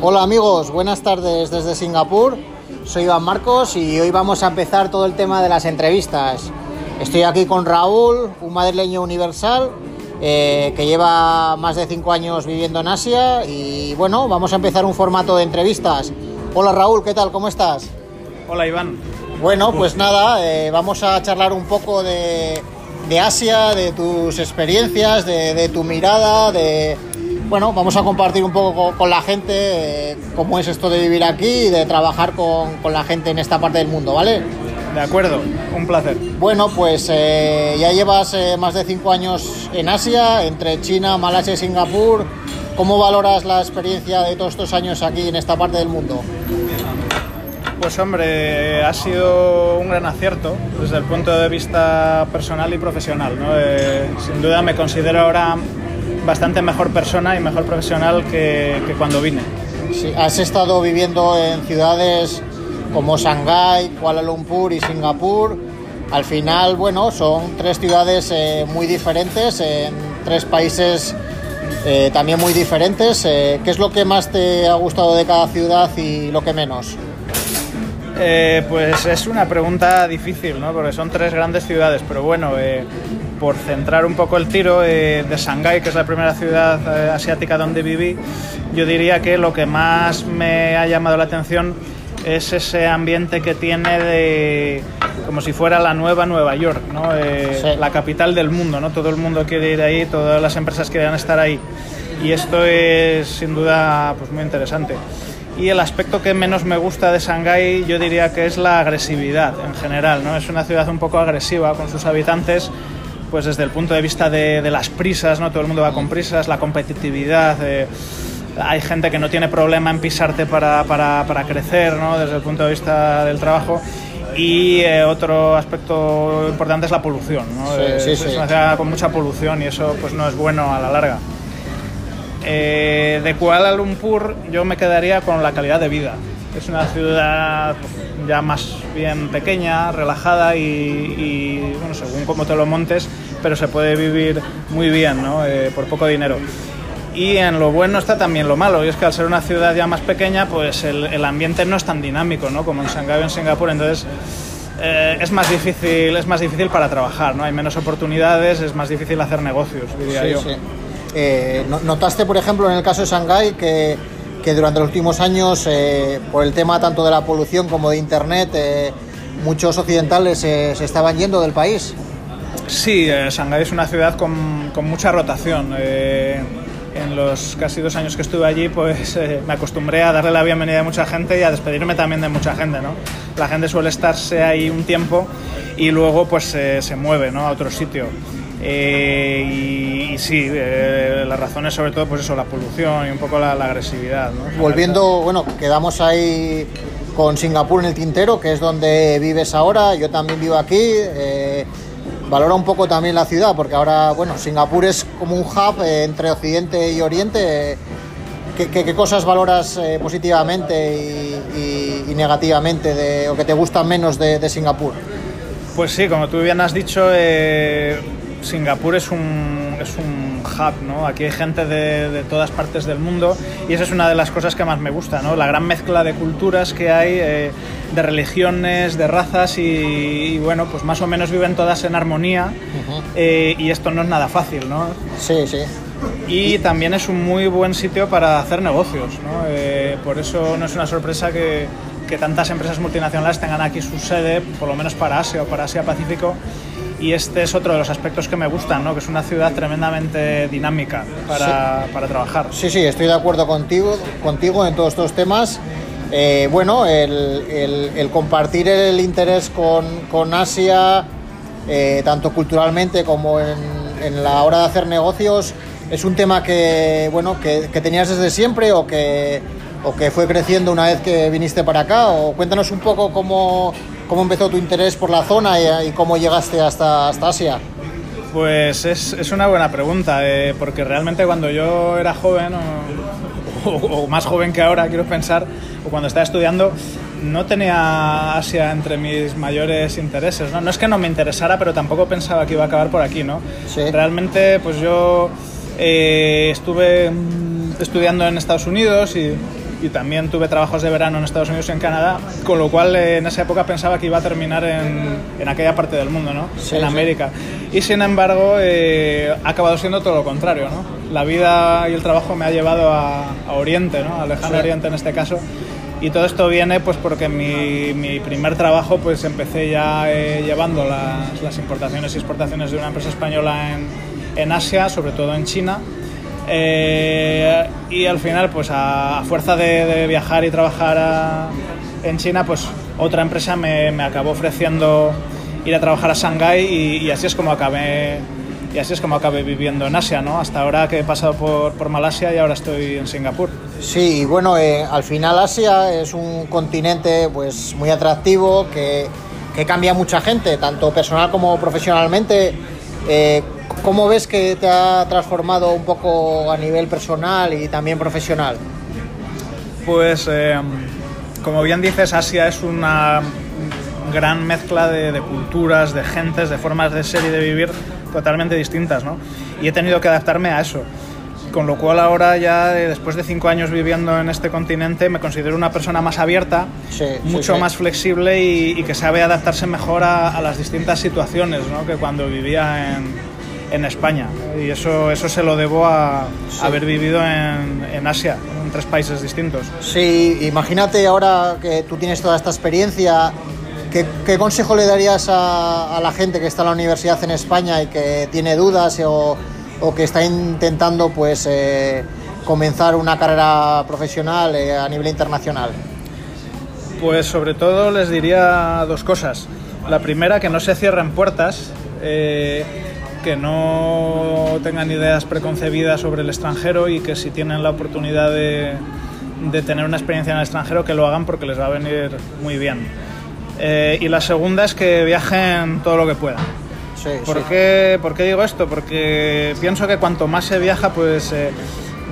Hola amigos, buenas tardes desde Singapur. Soy Iván Marcos y hoy vamos a empezar todo el tema de las entrevistas. Estoy aquí con Raúl, un madrileño universal eh, que lleva más de cinco años viviendo en Asia y bueno, vamos a empezar un formato de entrevistas. Hola Raúl, ¿qué tal? ¿Cómo estás? Hola Iván. Bueno, pues nada, eh, vamos a charlar un poco de, de Asia, de tus experiencias, de, de, tu mirada, de... Bueno, vamos a compartir un poco con, con la gente eh, cómo es esto de vivir aquí y de trabajar con, con, la gente en esta parte del mundo, ¿vale? De acuerdo, un placer. Bueno, pues eh, ya llevas eh, más de cinco años en Asia, entre China, Malasia y Singapur. ¿Cómo valoras la experiencia de todos estos años aquí en esta parte del mundo? Pues hombre, ha sido un gran acierto desde el punto de vista personal y profesional. ¿no? Sin duda me considero ahora bastante mejor persona y mejor profesional que, que cuando vine. Sí, has estado viviendo en ciudades como Shanghái, Kuala Lumpur y Singapur. Al final, bueno, son tres ciudades eh, muy diferentes, en tres países eh, también muy diferentes. Eh, ¿Qué es lo que más te ha gustado de cada ciudad y lo que menos? Eh, pues es una pregunta difícil, ¿no? Porque son tres grandes ciudades, pero bueno, eh, por centrar un poco el tiro eh, de Shanghái, que es la primera ciudad eh, asiática donde viví, yo diría que lo que más me ha llamado la atención es ese ambiente que tiene de como si fuera la nueva Nueva York, ¿no? Eh, sí. la capital del mundo, ¿no? Todo el mundo quiere ir ahí, todas las empresas quieren estar ahí. Y esto es sin duda pues, muy interesante. Y el aspecto que menos me gusta de Shanghái yo diría que es la agresividad en general. ¿no? Es una ciudad un poco agresiva con sus habitantes, pues desde el punto de vista de, de las prisas, ¿no? todo el mundo va con prisas, la competitividad. Eh, hay gente que no tiene problema en pisarte para, para, para crecer ¿no? desde el punto de vista del trabajo. Y eh, otro aspecto importante es la polución. ¿no? Sí, eh, sí, es una ciudad con mucha polución y eso pues, no es bueno a la larga. Eh, de Kuala Lumpur yo me quedaría con la calidad de vida. Es una ciudad ya más bien pequeña, relajada y, y, bueno, según cómo te lo montes, pero se puede vivir muy bien, ¿no? eh, por poco dinero. Y en lo bueno está también lo malo, y es que al ser una ciudad ya más pequeña, pues el, el ambiente no es tan dinámico, ¿no? Como en Shanghái o en Singapur, entonces eh, es más difícil, es más difícil para trabajar, ¿no? Hay menos oportunidades, es más difícil hacer negocios, diría sí, yo. Sí. Eh, ¿Notaste, por ejemplo, en el caso de Shanghái que, durante los últimos años, eh, por el tema tanto de la polución como de Internet, eh, muchos occidentales se estaban yendo del país? Sí, Shanghái es una ciudad con, mucha rotación. En los casi dos años que estuve allí, pues me acostumbré a darle la bienvenida a mucha gente y a despedirme también de mucha gente, ¿no? La gente suele estarse ahí un tiempo y luego pues se mueve, ¿no? A otro sitio. Eh, y, y, sí, eh, la razón es sobre todo pues eso, la polución y un poco la, la agresividad. ¿no? Volviendo, bueno, quedamos ahí con Singapur en el tintero, que es donde vives ahora, yo también vivo aquí. Eh, valora un poco también la ciudad, porque ahora, bueno, Singapur es como un hub eh, entre Occidente y Oriente. ¿Qué, qué, qué cosas valoras eh, positivamente y, y, y negativamente de, o que te gustan menos de, de, Singapur? Pues sí, como tú bien has dicho, eh, Singapur es un, es un hub, ¿no? Aquí hay gente de, de, todas partes del mundo y esa es una de las cosas que más me gusta, ¿no? La gran mezcla de culturas que hay, eh, de religiones, de razas y, y, bueno, pues más o menos viven todas en armonía uh -huh. eh, y esto no es nada fácil, ¿no? Sí, sí. Y también es un muy buen sitio para hacer negocios, ¿no? Eh, por eso no es una sorpresa que, que tantas empresas multinacionales tengan aquí su sede, por lo menos para Asia o para Asia-Pacífico, y este es otro de los aspectos que me gustan, ¿no? que es una ciudad tremendamente dinámica para, sí. para trabajar. Sí, sí, estoy de acuerdo contigo, contigo en todos estos temas. Eh, bueno, el, el, el, compartir el interés con, con Asia, eh, tanto culturalmente como en, en, la hora de hacer negocios, es un tema que, bueno, que, que tenías desde siempre o que, o que fue creciendo una vez que viniste para acá. O cuéntanos un poco cómo, cómo empezó tu interés por la zona y, y cómo llegaste hasta, hasta Asia. Pues es, es una buena pregunta, eh, porque realmente cuando yo era joven, o, o, o, más joven que ahora, quiero pensar, o cuando estaba estudiando, no tenía Asia entre mis mayores intereses. ¿no? no es que no me interesara, pero tampoco pensaba que iba a acabar por aquí. ¿no? Sí. Realmente, pues yo eh, estuve estudiando en Estados Unidos y, y también tuve trabajos de verano en Estados Unidos y en Canadá, con lo cual eh, en esa época pensaba que iba a terminar en, en aquella parte del mundo, ¿no? Sí, en sí. América. Y sin embargo, eh, ha acabado siendo todo lo contrario, ¿no? La vida y el trabajo me ha llevado a, a Oriente, ¿no? Al lejano Sí. Oriente en este caso. Y todo esto viene pues porque mi, mi primer trabajo pues empecé ya eh, llevando las, las importaciones y exportaciones de una empresa española en, en Asia, sobre todo en China. Eh, y al final, pues a, fuerza de, viajar y trabajar a- en China, pues otra empresa me, me acabó ofreciendo ir a trabajar a Shanghái y, así es como acabé y así es como acabé viviendo en Asia, ¿no? Hasta ahora que he pasado por, por Malasia y ahora estoy en Singapur. Sí, y bueno, eh, al final Asia es un continente pues muy atractivo que, que cambia mucha gente, tanto personal como profesionalmente. Eh, ¿Cómo ves que te ha transformado un poco a nivel personal y también profesional? Pues, eh, como bien dices, Asia es una gran mezcla de, de culturas, de gentes, de formas de ser y de vivir totalmente distintas, ¿no? Y he tenido que adaptarme a eso. Con lo cual ahora ya, eh, después de cinco años viviendo en este continente, me considero una persona más abierta, Sí, sí, mucho sí. más flexible y, y que sabe adaptarse mejor a, a las distintas situaciones ¿no? que cuando vivía en, en España. Y eso, eso se lo debo a, Sí. haber vivido en, en Asia, en tres países distintos. Sí, imagínate ahora que tú tienes toda esta experiencia, ¿qué, qué consejo le darías a, a la gente que está en la universidad en España y que tiene dudas o, o que está intentando pues eh, comenzar una carrera profesional eh, a nivel internacional? Pues sobre todo les diría dos cosas. La primera, que no se cierren puertas, eh, que no tengan ideas preconcebidas sobre el extranjero y que si tienen la oportunidad de, de tener una experiencia en el extranjero, que lo hagan porque les va a venir muy bien. Eh, y la segunda es que viajen todo lo que puedan. Sí, ¿Por, sí. qué, por qué digo esto? Porque pienso que cuanto más se viaja, pues eh,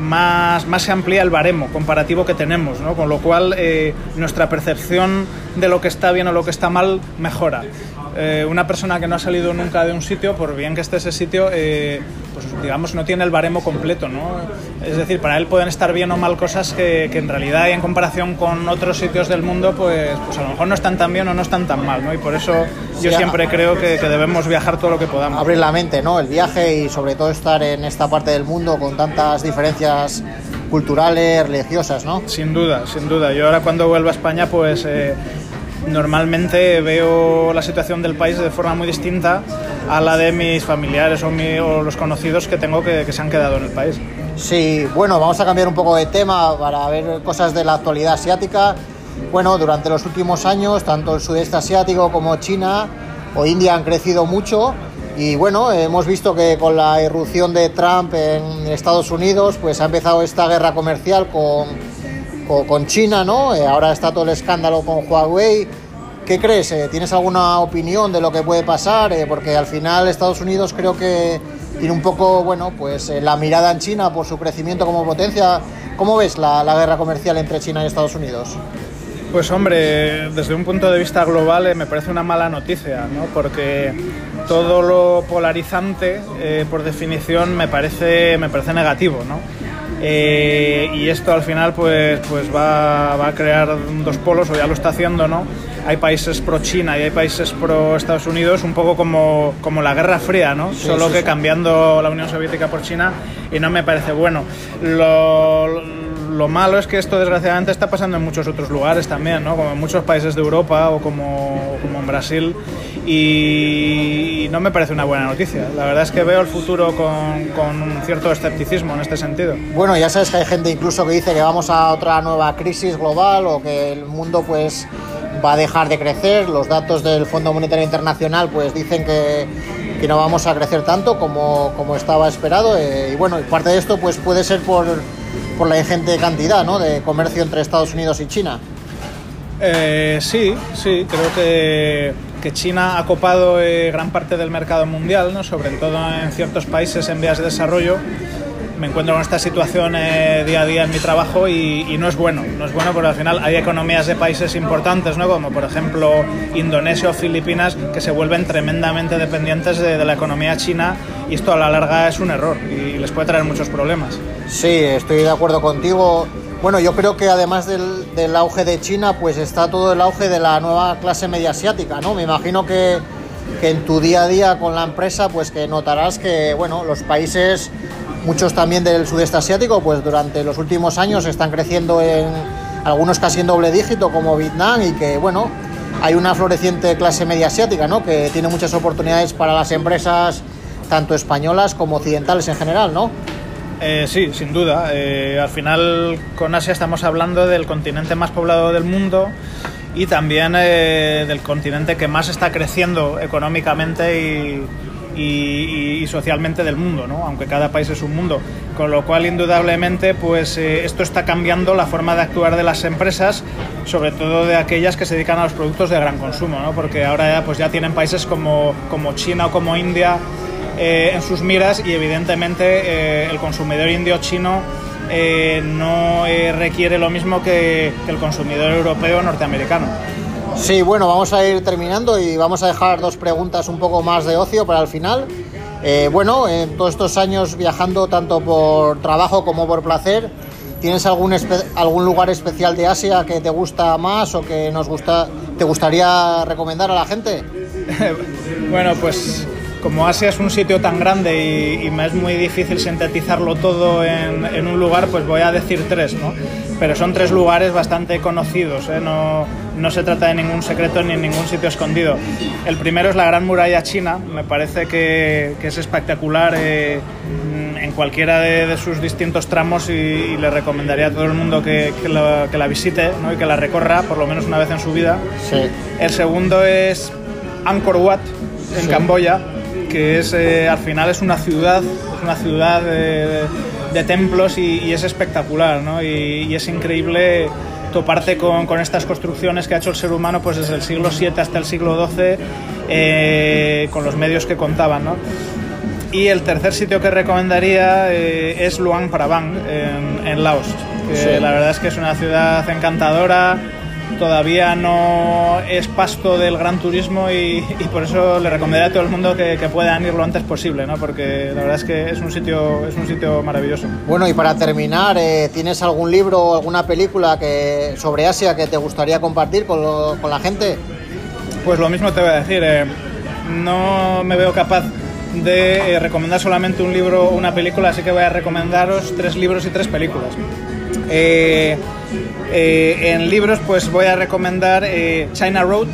más, más se amplía el baremo comparativo que tenemos, ¿no? Con lo cual eh, nuestra percepción de lo que está bien o lo que está mal mejora. Eh, una persona que no ha salido nunca de un sitio, por bien que esté ese sitio, eh, pues digamos no tiene el baremo completo, ¿no? Es decir, para él pueden estar bien o mal cosas que, que en realidad y en comparación con otros sitios del mundo, pues, pues a lo mejor no están tan bien o no están tan mal, ¿no? Y por eso yo Sí, siempre creo que, que debemos viajar todo lo que podamos. Abrir la mente, ¿no? El viaje y sobre todo estar en esta parte del mundo con tantas diferencias culturales, religiosas, ¿no? Sin duda, sin duda. Yo ahora cuando vuelvo a España, pues eh, normalmente veo la situación del país de forma muy distinta a la de mis familiares o, los conocidos que tengo que, que se han quedado en el país. Sí, bueno, vamos a cambiar un poco de tema para ver cosas de la actualidad asiática. Bueno, durante los últimos años, tanto el sudeste asiático como China o India han crecido mucho y bueno, hemos visto que con la irrupción de Trump en Estados Unidos, pues ha empezado esta guerra comercial con, con, China, ¿no? Eh, ahora está todo el escándalo con Huawei. ¿Qué crees? Eh, ¿Tienes alguna opinión de lo que puede pasar? Eh, porque al final Estados Unidos creo que tiene un poco, bueno, pues la mirada en China por su crecimiento como potencia. ¿Cómo ves la, guerra comercial entre China y Estados Unidos? Pues hombre, desde un punto de vista global me parece una mala noticia, ¿no? porque todo lo polarizante, por definición, me parece, me parece negativo. ¿no? Eh, y esto al final pues, pues va, va a crear dos polos, o ya lo está haciendo, ¿no? Hay países pro China y hay países pro Estados Unidos, un poco como, como la Guerra Fría, ¿no? Sí, Solo sí, que sí. cambiando la Unión Soviética por China y no me parece bueno. Lo, lo malo es que esto desgraciadamente está pasando en muchos otros lugares también, ¿no? como en muchos países de Europa o como, como en Brasil y no me parece una buena noticia. La verdad es que veo el futuro con, con un cierto escepticismo en este sentido. Bueno, ya sabes que hay gente incluso que dice que vamos a otra nueva crisis global o que el mundo pues va a dejar de crecer. Los datos del Fondo Monetario Internacional pues dicen que, no vamos a crecer tanto como, como estaba esperado. eh, y bueno, parte de esto pues puede ser por, por la ingente cantidad ¿no? de comercio entre Estados Unidos y China. Eh, sí, sí, creo que, que China ha copado eh, gran parte del mercado mundial, ¿no? sobre todo en ciertos países en vías de desarrollo. Me encuentro con esta situación eh, día a día en mi trabajo y, y no es bueno. No es bueno porque al final hay economías de países importantes, ¿no? como por ejemplo Indonesia o Filipinas, que se vuelven tremendamente dependientes de, de la economía china y esto a la larga es un error y les puede traer muchos problemas. Sí, estoy de acuerdo contigo. Bueno, yo creo que además del, del, auge de China, pues está todo el auge de la nueva clase media asiática, ¿no? Me imagino que, que, en tu día a día con la empresa, pues que notarás que, bueno, los países, muchos también del sudeste asiático, pues durante los últimos años están creciendo en algunos casi en doble dígito, como Vietnam, y que, bueno, hay una floreciente clase media asiática, ¿no? Que tiene muchas oportunidades para las empresas, tanto españolas como occidentales en general, ¿no? Eh, sí, sin duda. Eh, al final con Asia estamos hablando del continente más poblado del mundo y también eh, del continente que más está creciendo económicamente y, socialmente del mundo, ¿no? aunque cada país es un mundo. Con lo cual, indudablemente, pues eh, esto está cambiando la forma de actuar de las empresas, sobre todo de aquellas que se dedican a los productos de gran consumo, ¿no? porque ahora ya, pues ya tienen países como, como China o como India eh, en sus miras y evidentemente eh, el consumidor indio-chino eh, no eh, requiere lo mismo que, que el consumidor europeo o norteamericano. Sí, bueno, vamos a ir terminando y vamos a dejar dos preguntas un poco más de ocio para el final. Eh, bueno, en todos estos años viajando tanto por trabajo como por placer, ¿tienes algún, algún lugar especial de Asia que te gusta más o que nos gusta, te gustaría recomendar a la gente? bueno, pues como Asia es un sitio tan grande y, y me es muy difícil sintetizarlo todo en, en, un lugar, pues voy a decir tres, ¿no? Pero son tres lugares bastante conocidos, ¿eh? no, no, se trata de ningún secreto ni ningún sitio escondido. El primero es la Gran Muralla China, me parece que, que es espectacular eh, en cualquiera de, de, sus distintos tramos y, y, le recomendaría a todo el mundo que, que, la, que la, visite ¿no? y que la recorra por lo menos una vez en su vida. Sí. El segundo es Angkor Wat, en sí. Camboya, que es eh, al final es una ciudad, es una ciudad de, de templos y, y, es espectacular, ¿no? Y, y, es increíble toparte con, con, estas construcciones que ha hecho el ser humano pues desde el siglo VII hasta el siglo XII eh, con los medios que contaban, ¿no? Y el tercer sitio que recomendaría eh, es Luang Prabang, en, en Laos, que sí. la verdad es que es una ciudad encantadora, todavía no es pasto del gran turismo y, y, por eso le recomendaría a todo el mundo que, que, puedan ir lo antes posible, ¿no? porque la verdad es que es un sitio, es un sitio maravilloso. Bueno, y para terminar, eh, ¿tienes algún libro o alguna película que, sobre Asia que te gustaría compartir con, lo, con la gente? Pues lo mismo te voy a decir, eh, no me veo capaz de eh, recomendar solamente un libro o una película, así que voy a recomendaros tres libros y tres películas. Eh, eh, en libros, pues voy a recomendar eh, China Road.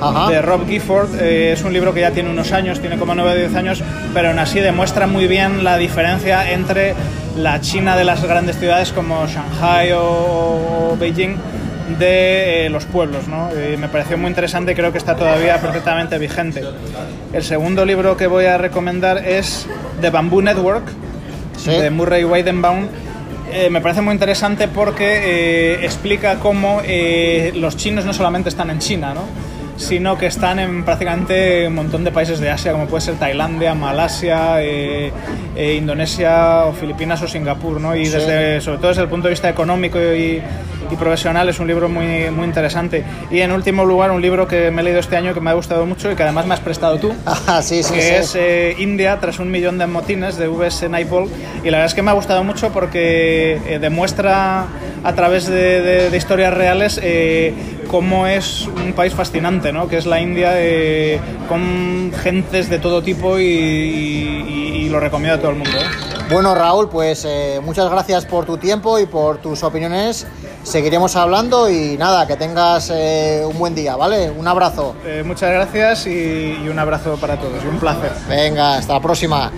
Ajá. de Rob Gifford. Eh, es un libro que ya tiene unos años, tiene como 9 o 10 años, pero aún así demuestra muy bien la diferencia entre la China de las grandes ciudades como Shanghai o, o Beijing de eh, los pueblos. ¿no? Eh, me pareció muy interesante y creo que está todavía perfectamente vigente. El segundo libro que voy a recomendar es The Bamboo Network, ¿Sí? de Murray Weidenbaum. Eh, me parece muy interesante porque eh, explica cómo eh, los chinos no solamente están en China, ¿no? sino que están en prácticamente un montón de países de Asia, como puede ser Tailandia, Malasia, eh, eh, Indonesia, o Filipinas o Singapur, ¿no? Y desde, sobre todo desde el punto de vista económico y, y, profesional es un libro muy, muy interesante. Y en último lugar, un libro que me he leído este año que me ha gustado mucho y que además me has prestado tú, ah, sí, sí, que sí. es eh, India tras un millón de motines de V.S. Naipaul. Y la verdad es que me ha gustado mucho porque eh, demuestra a través de, de, de historias reales eh, cómo es un país fascinante, ¿no? que es la India, con gentes de todo tipo y, y, y, lo recomiendo a todo el mundo. Bueno, Raúl, pues muchas gracias por tu tiempo y por tus opiniones. Seguiremos hablando y nada, que tengas eh, un buen día, ¿vale? Un abrazo. muchas gracias y, y un abrazo para todos, un placer. Venga, hasta la próxima.